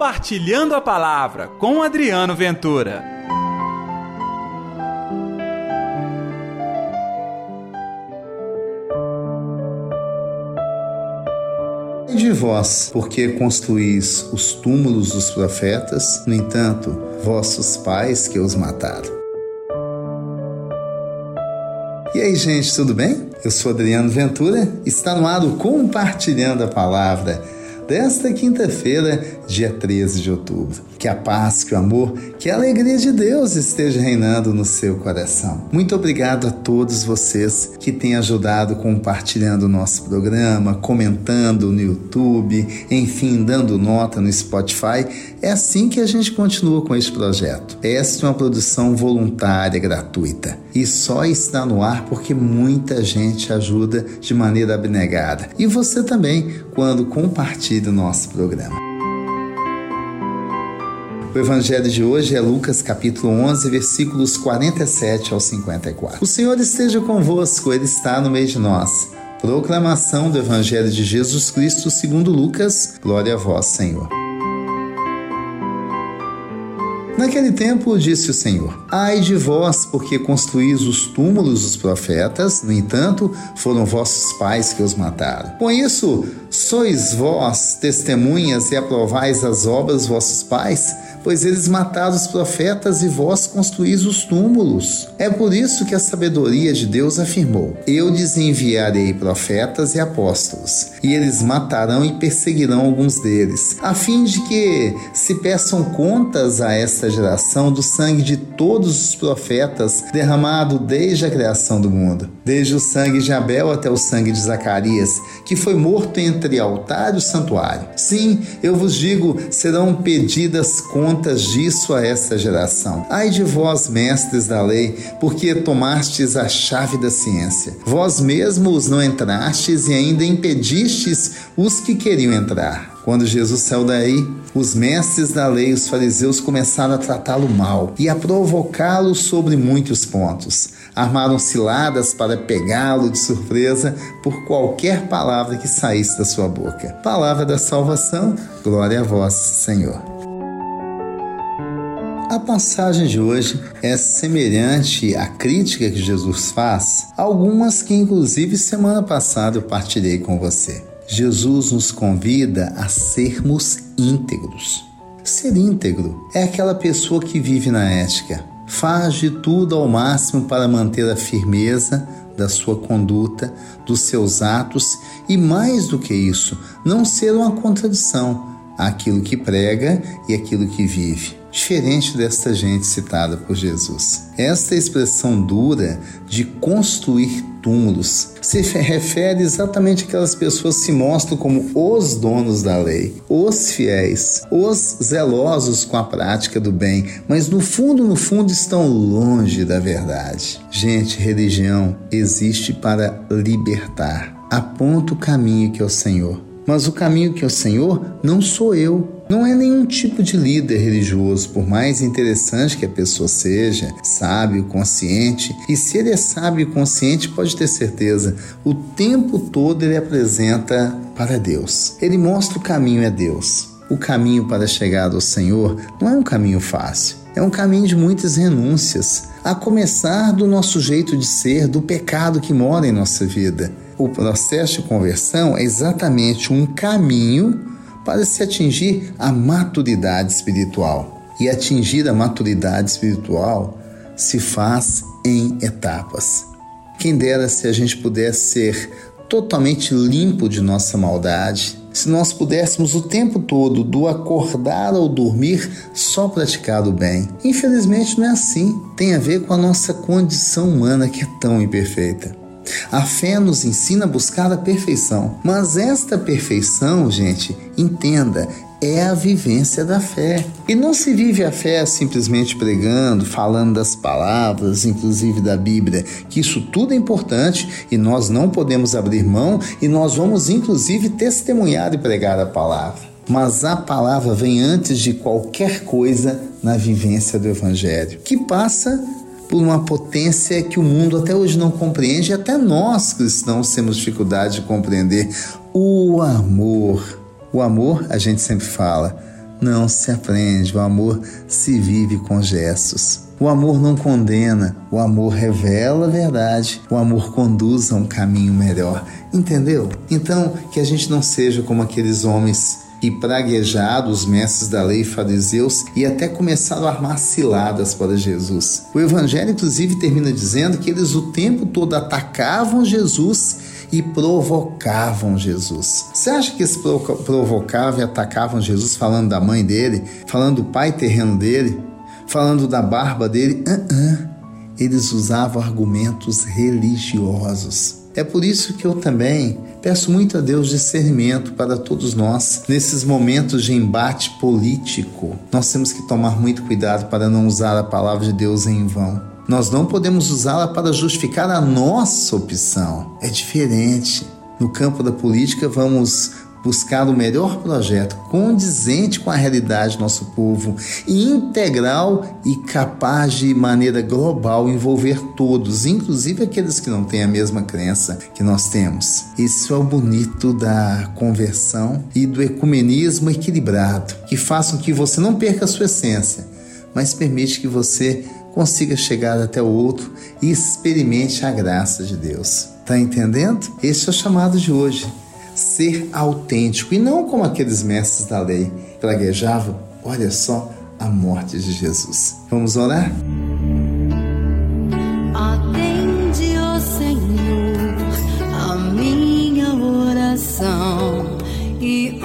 Compartilhando a Palavra com Adriano Ventura. de vós, porque construís os túmulos dos profetas, no entanto, vossos pais que os mataram. E aí, gente, tudo bem? Eu sou Adriano Ventura, está no ar o Compartilhando a Palavra desta quinta-feira, dia 13 de outubro. Que a paz, que o amor, que a alegria de Deus esteja reinando no seu coração. Muito obrigado a todos vocês que têm ajudado compartilhando o nosso programa, comentando no YouTube, enfim, dando nota no Spotify. É assim que a gente continua com este projeto. Esta é uma produção voluntária, gratuita e só está no ar porque muita gente ajuda de maneira abnegada. E você também, quando compartilha o nosso programa. O evangelho de hoje é Lucas capítulo 11, versículos 47 ao 54. O Senhor esteja convosco, ele está no meio de nós. Proclamação do evangelho de Jesus Cristo segundo Lucas. Glória a vós, Senhor. Naquele tempo disse o Senhor: Ai de vós, porque construís os túmulos dos profetas, no entanto, foram vossos pais que os mataram. Com isso, sois vós testemunhas e aprovais as obras vossos pais? Pois eles mataram os profetas e vós construís os túmulos. É por isso que a sabedoria de Deus afirmou: Eu lhes enviarei profetas e apóstolos, e eles matarão e perseguirão alguns deles, a fim de que se peçam contas a esta geração do sangue de todos os profetas derramado desde a criação do mundo, desde o sangue de Abel até o sangue de Zacarias, que foi morto entre altar e santuário. Sim, eu vos digo, serão pedidas contas contas disso a esta geração. Ai de vós, mestres da lei, porque tomastes a chave da ciência. Vós mesmos não entrastes e ainda impedistes os que queriam entrar. Quando Jesus saiu daí, os mestres da lei, os fariseus, começaram a tratá-lo mal e a provocá-lo sobre muitos pontos. Armaram ciladas para pegá-lo de surpresa por qualquer palavra que saísse da sua boca. Palavra da salvação, glória a vós, Senhor. A passagem de hoje é semelhante à crítica que Jesus faz, algumas que inclusive semana passada eu partilhei com você. Jesus nos convida a sermos íntegros. Ser íntegro é aquela pessoa que vive na ética, faz de tudo ao máximo para manter a firmeza da sua conduta, dos seus atos e, mais do que isso, não ser uma contradição àquilo que prega e aquilo que vive diferente desta gente citada por Jesus. Esta expressão dura de construir túmulos se refere exatamente àquelas pessoas que se mostram como os donos da lei, os fiéis, os zelosos com a prática do bem, mas no fundo, no fundo estão longe da verdade. Gente, religião existe para libertar. Aponta o caminho que é o Senhor. Mas o caminho que é o Senhor não sou eu, não é nenhum tipo de líder religioso, por mais interessante que a pessoa seja, sábio, consciente. E se ele é sábio e consciente, pode ter certeza, o tempo todo ele apresenta para Deus. Ele mostra o caminho a Deus. O caminho para chegar ao Senhor não é um caminho fácil. É um caminho de muitas renúncias, a começar do nosso jeito de ser, do pecado que mora em nossa vida. O processo de conversão é exatamente um caminho para se atingir a maturidade espiritual. E atingir a maturidade espiritual se faz em etapas. Quem dera se a gente pudesse ser totalmente limpo de nossa maldade, se nós pudéssemos o tempo todo, do acordar ao dormir, só praticar o bem. Infelizmente não é assim. Tem a ver com a nossa condição humana que é tão imperfeita. A fé nos ensina a buscar a perfeição, mas esta perfeição, gente, entenda, é a vivência da fé. E não se vive a fé simplesmente pregando, falando das palavras, inclusive da Bíblia, que isso tudo é importante e nós não podemos abrir mão e nós vamos inclusive testemunhar e pregar a palavra. Mas a palavra vem antes de qualquer coisa na vivência do Evangelho, que passa por uma potência que o mundo até hoje não compreende e até nós cristãos temos dificuldade de compreender o amor. O amor, a gente sempre fala, não se aprende, o amor se vive com gestos. O amor não condena, o amor revela a verdade, o amor conduz a um caminho melhor. Entendeu? Então, que a gente não seja como aqueles homens e praguejados, os mestres da lei fariseus, e até começaram a armar ciladas para Jesus. O Evangelho, inclusive, termina dizendo que eles o tempo todo atacavam Jesus e provocavam Jesus. Você acha que eles provocavam e atacavam Jesus falando da mãe dele, falando do pai terreno dele, falando da barba dele? Uh -uh. Eles usavam argumentos religiosos. É por isso que eu também peço muito a Deus discernimento para todos nós nesses momentos de embate político. Nós temos que tomar muito cuidado para não usar a palavra de Deus em vão. Nós não podemos usá-la para justificar a nossa opção. É diferente. No campo da política, vamos buscar o melhor projeto condizente com a realidade do nosso povo, integral e capaz de maneira global envolver todos, inclusive aqueles que não têm a mesma crença que nós temos. Isso é o bonito da conversão e do ecumenismo equilibrado, que façam que você não perca a sua essência, mas permite que você consiga chegar até o outro e experimente a graça de Deus. Tá entendendo? Esse é o chamado de hoje ser autêntico e não como aqueles mestres da lei praguejavam, olha só a morte de Jesus. Vamos orar? Atende, ó Senhor, a minha oração e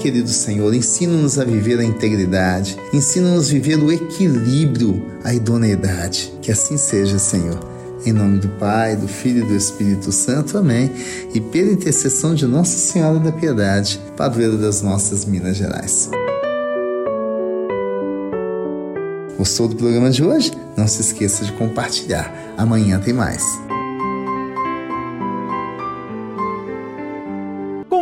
Querido Senhor, ensina-nos a viver a integridade, ensina-nos a viver o equilíbrio, a idoneidade. Que assim seja, Senhor. Em nome do Pai, do Filho e do Espírito Santo. Amém. E pela intercessão de Nossa Senhora da Piedade, padroeira das nossas Minas Gerais. Gostou do programa de hoje? Não se esqueça de compartilhar. Amanhã tem mais.